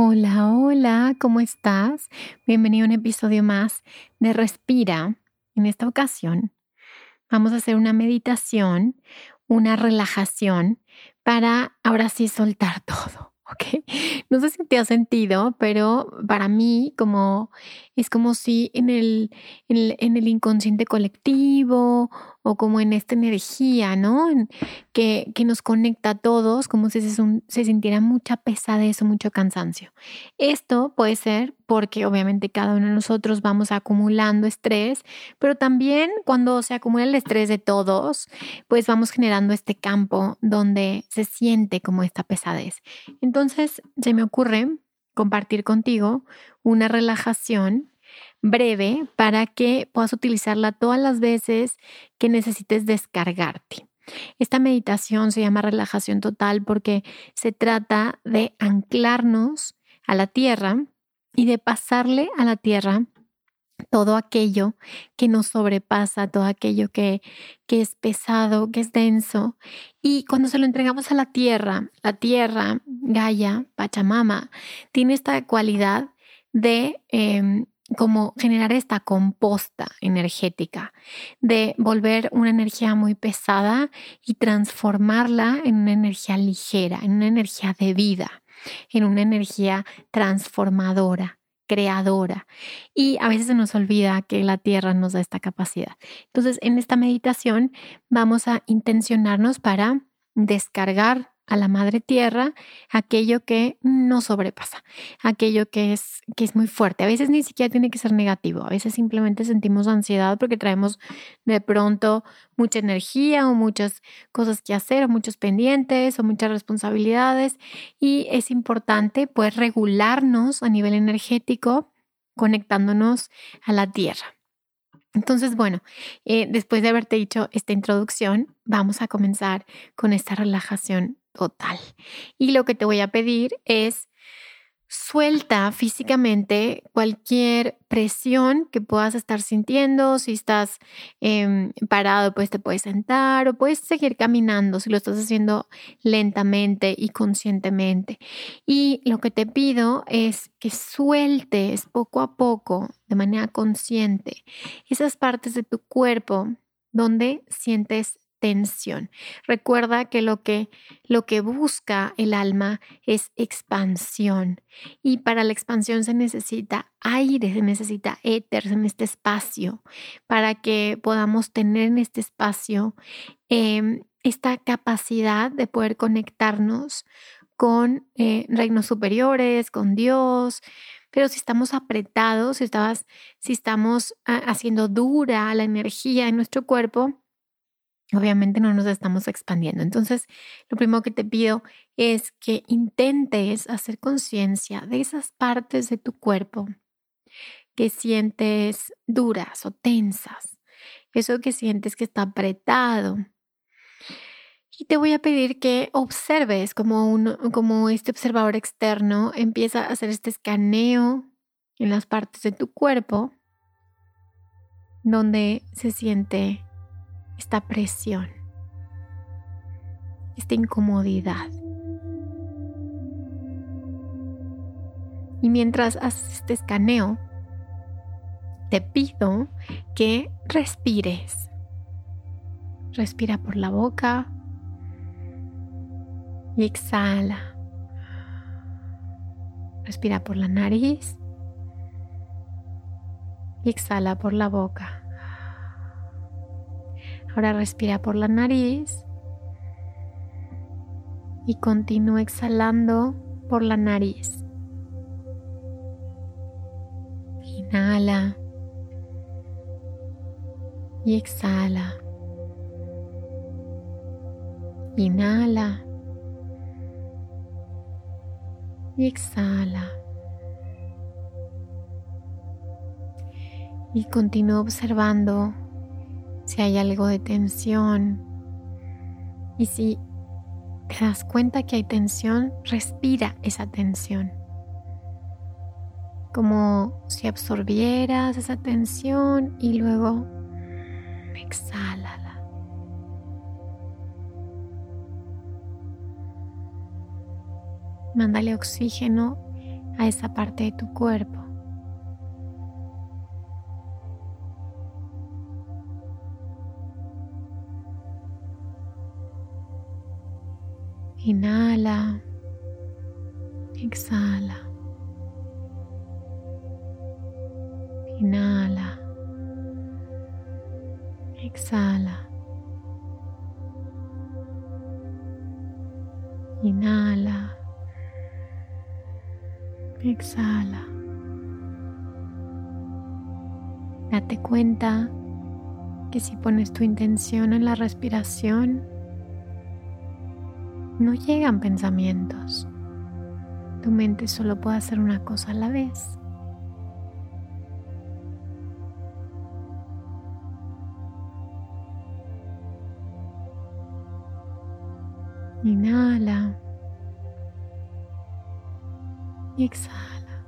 Hola, hola, ¿cómo estás? Bienvenido a un episodio más de Respira. En esta ocasión vamos a hacer una meditación, una relajación para ahora sí soltar todo. ¿ok? No sé si te has sentido, pero para mí como es como si en el, en el, inconsciente colectivo o como en esta energía, ¿no? que, que, nos conecta a todos, como si se, se sintiera mucha pesadez o mucho cansancio. Esto puede ser porque obviamente cada uno de nosotros vamos acumulando estrés, pero también cuando se acumula el estrés de todos, pues vamos generando este campo donde se siente como esta pesadez. Entonces, se me ocurre compartir contigo una relajación breve para que puedas utilizarla todas las veces que necesites descargarte. Esta meditación se llama relajación total porque se trata de anclarnos a la tierra y de pasarle a la tierra todo aquello que nos sobrepasa, todo aquello que, que es pesado, que es denso. Y cuando se lo entregamos a la tierra, la tierra, Gaia, Pachamama, tiene esta cualidad de em, como generar esta composta energética, de volver una energía muy pesada y transformarla en una energía ligera, en una energía de vida, en una energía transformadora creadora. Y a veces se nos olvida que la tierra nos da esta capacidad. Entonces, en esta meditación vamos a intencionarnos para descargar a la madre tierra aquello que no sobrepasa, aquello que es, que es muy fuerte. A veces ni siquiera tiene que ser negativo, a veces simplemente sentimos ansiedad porque traemos de pronto mucha energía o muchas cosas que hacer o muchos pendientes o muchas responsabilidades y es importante pues regularnos a nivel energético conectándonos a la tierra. Entonces, bueno, eh, después de haberte dicho esta introducción, vamos a comenzar con esta relajación total. Y lo que te voy a pedir es suelta físicamente cualquier presión que puedas estar sintiendo. Si estás em, parado, pues te puedes sentar o puedes seguir caminando si lo estás haciendo lentamente y conscientemente. Y lo que te pido es que sueltes poco a poco, de manera consciente, esas partes de tu cuerpo donde sientes tensión. Recuerda que lo que lo que busca el alma es expansión y para la expansión se necesita aire, se necesita éter en este espacio para que podamos tener en este espacio em, esta capacidad de poder conectarnos con eh, reinos superiores, con Dios, pero si estamos apretados, si, estabas, si estamos ah, haciendo dura la energía en nuestro cuerpo, obviamente no nos estamos expandiendo. Entonces, lo primero que te pido es que intentes hacer conciencia de esas partes de tu cuerpo que sientes duras o tensas, eso que sientes que está apretado. Y te voy a pedir que observes como, un, como este observador externo empieza a hacer este escaneo en las partes de tu cuerpo donde se siente esta presión, esta incomodidad. Y mientras haces este escaneo, te pido que respires. Respira por la boca y exhala. Respira por la nariz y exhala por la boca. Ahora respira por la nariz y continúa exhalando por la nariz. Inhala y exhala. Inhala y exhala. Y continúa observando si hay algo de tensión. Y si te das cuenta que hay tensión, respira esa tensión. Como si absorbieras esa tensión y luego exhálala. Mándale oxígeno a esa parte de tu cuerpo. Inhala, exhala. Inhala, exhala. Inhala, exhala. Date cuenta que si pones tu intención en la respiración, no llegan pensamientos. Tu mente solo puede hacer una cosa a la vez. Inhala y exhala.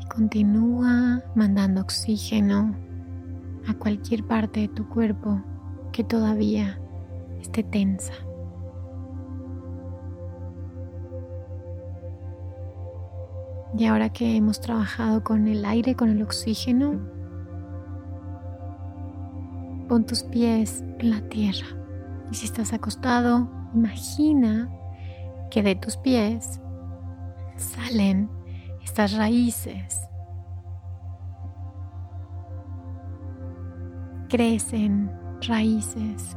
Y continúa mandando oxígeno a cualquier parte de tu cuerpo que todavía esté tensa. Y ahora que hemos trabajado con el aire, con el oxígeno, pon tus pies en la tierra. Y si estás acostado, imagina que de tus pies salen estas raíces. Crecen raíces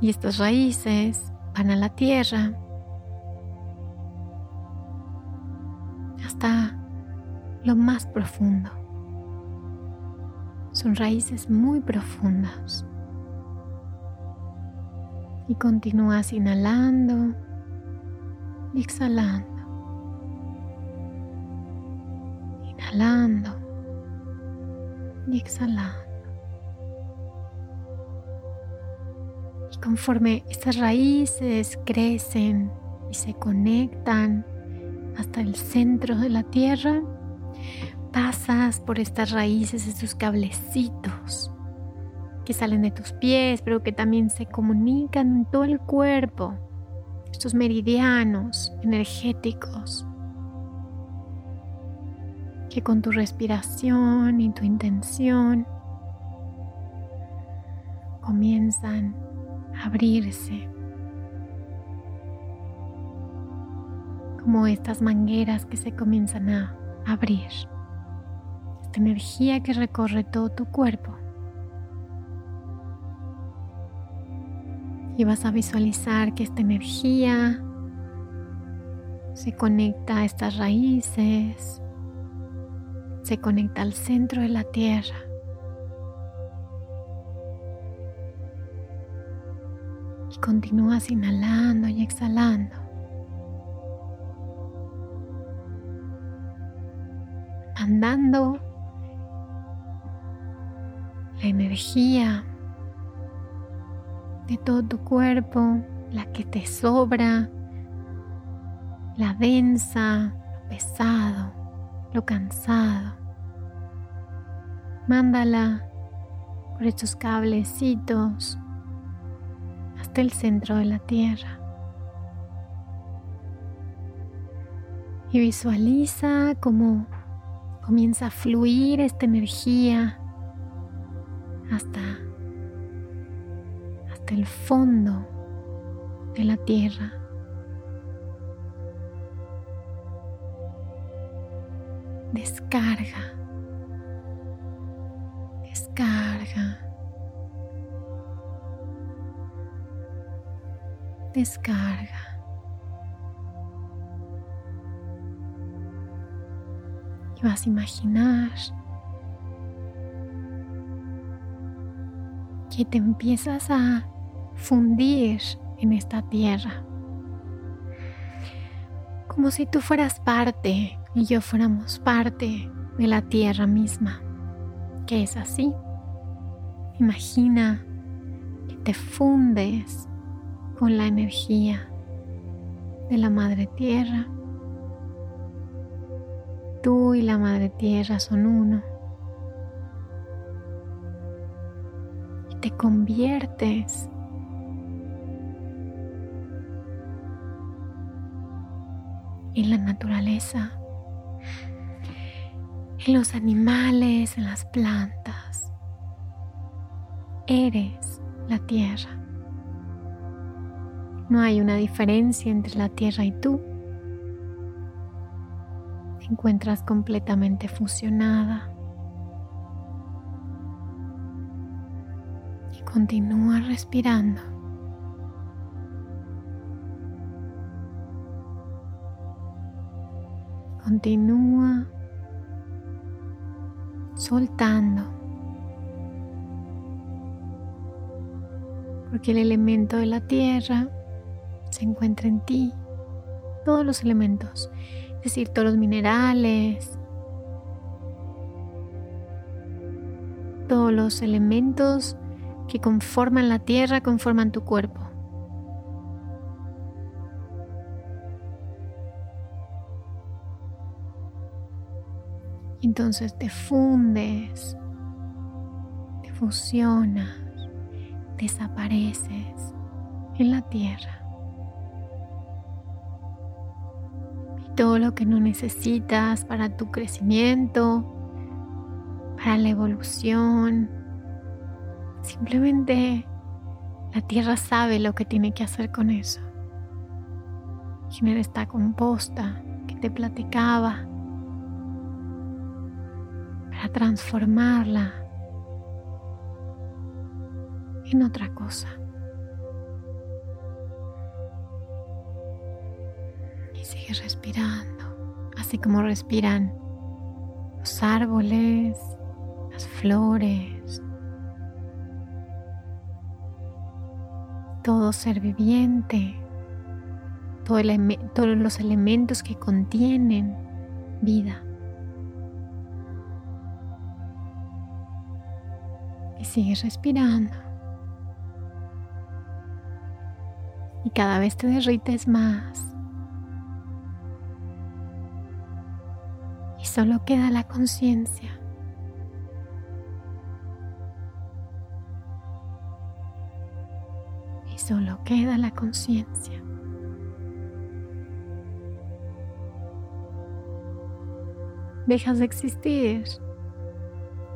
Y estas raíces van a la tierra hasta lo más profundo. Son raíces muy profundas. Y continúas inhalando y exhalando. Inhalando y exhalando. Conforme estas raíces crecen y se conectan hasta el centro de la tierra, pasas por estas raíces, estos cablecitos que salen de tus pies, pero que también se comunican en todo el cuerpo, estos meridianos energéticos que con tu respiración y tu intención comienzan abrirse. Como estas mangueras que se comienzan a abrir. Esta energía que recorre todo tu cuerpo. Y vas a visualizar que esta energía se conecta a estas raíces, se conecta al centro de la tierra continúas inhalando y exhalando. Mandando la energía de todo tu cuerpo, la que te sobra, la densa, lo pesado, lo cansado. Mándala por estos cablecitos hasta el centro de la tierra. Y visualiza cómo comienza a fluir esta energía hasta, hasta el fondo de la tierra. Descarga, descarga. Descarga. Y vas a imaginar que te empiezas a fundir en esta tierra. Como si tú fueras parte y yo fuéramos parte de la tierra misma, que es así. Imagina que te fundes con la energía de la Madre Tierra. Tú y la Madre Tierra son uno. Y te conviertes en la naturaleza, en los animales, en las plantas. Eres la tierra. No hay una diferencia entre la tierra y tú. Te encuentras completamente fusionada. Y continúa respirando. Continúa soltando. Porque el elemento de la tierra se encuentra en ti. Todos los elementos, es decir, todos los minerales, todos los elementos que conforman la tierra conforman tu cuerpo. Entonces te fundes, te fusionas, desapareces en la tierra. Todo lo que no necesitas para tu crecimiento, para la evolución, simplemente la tierra sabe lo que tiene que hacer con eso. Genera esta composta que te platicaba transformarla en otra cosa. Y sigue respirando, así como respiran los árboles, las flores, todo ser viviente, todos los elementos que contienen vida. y sigues respirando. Y cada vez te derrites más. Y solo queda la conciencia. Y solo queda la conciencia. Dejas de existir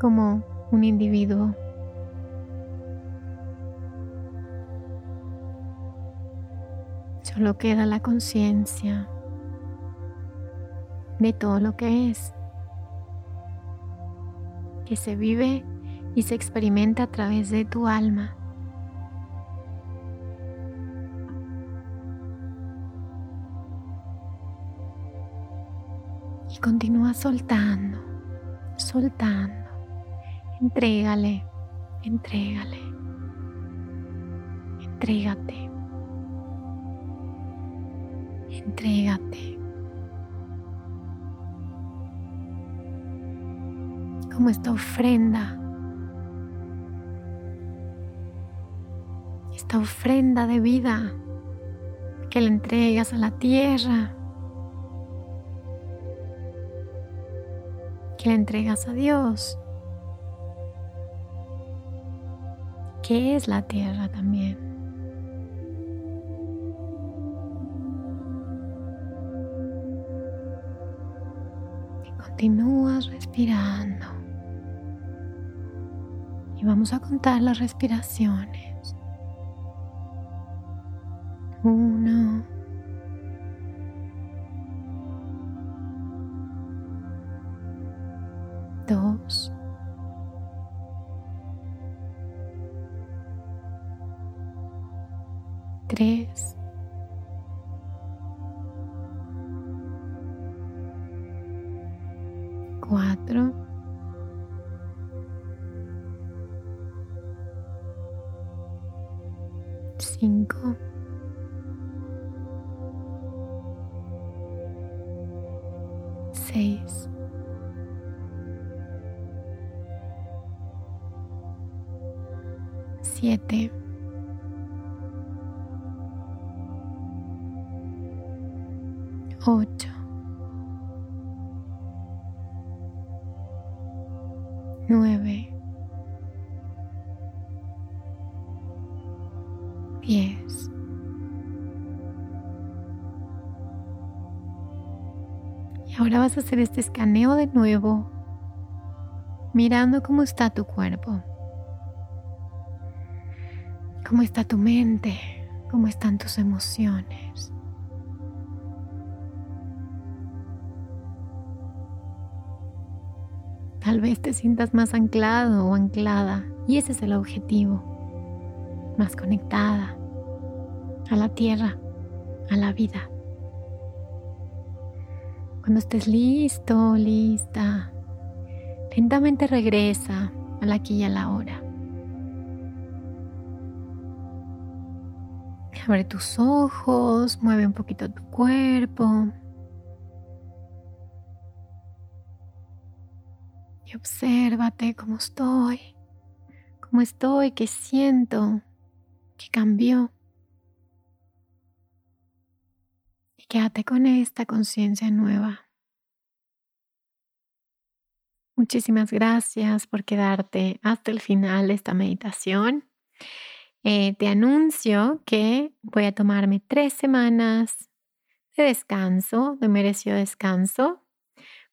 como un individuo Solo queda la conciencia de todo lo que es, que se vive y se experimenta a través de tu alma. Y continúa soltando, soltando. Entrégale, entrégale, entrégate. Entrégate. Como esta ofrenda. Esta ofrenda de vida que le entregas a la tierra. Que le entregas a Dios. Que es la tierra también. Continúas respirando. Vamos a contar las respiraciones. Uno. 5 6 7 8 Ahora vas a hacer este escaneo de nuevo, mirando cómo está tu cuerpo, cómo está tu mente, cómo están tus emociones. Tal vez te sientas más anclado o anclada y ese es el objetivo, más conectada a la tierra, a la vida. Cuando estés listo, lista, lentamente regresa a la aquí y a la hora. Abre tus ojos, mueve un poquito tu cuerpo. Y obsérvate cómo estoy, cómo estoy, qué siento, qué cambió. Quédate con esta conciencia nueva. Muchísimas gracias por quedarte hasta el final de esta meditación. Eh, te anuncio que voy a tomarme tres semanas de descanso, de merecido descanso,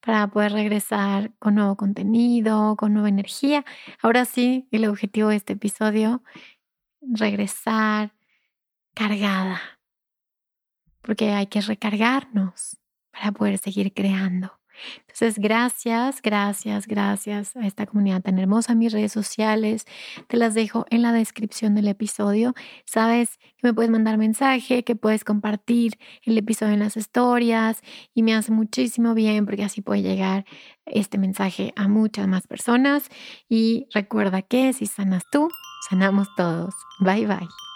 para poder regresar con nuevo contenido, con nueva energía. Ahora sí, el objetivo de este episodio, regresar cargada, porque hay que recargarnos para poder seguir creando. Entonces, gracias, gracias, gracias a esta comunidad tan hermosa. Mis redes sociales te las dejo en la descripción del episodio. Sabes que me puedes mandar mensaje, que puedes compartir el episodio en las historias y me hace muchísimo bien porque así puede llegar este mensaje a muchas más personas. Y recuerda que si sanas tú, sanamos todos. Bye bye.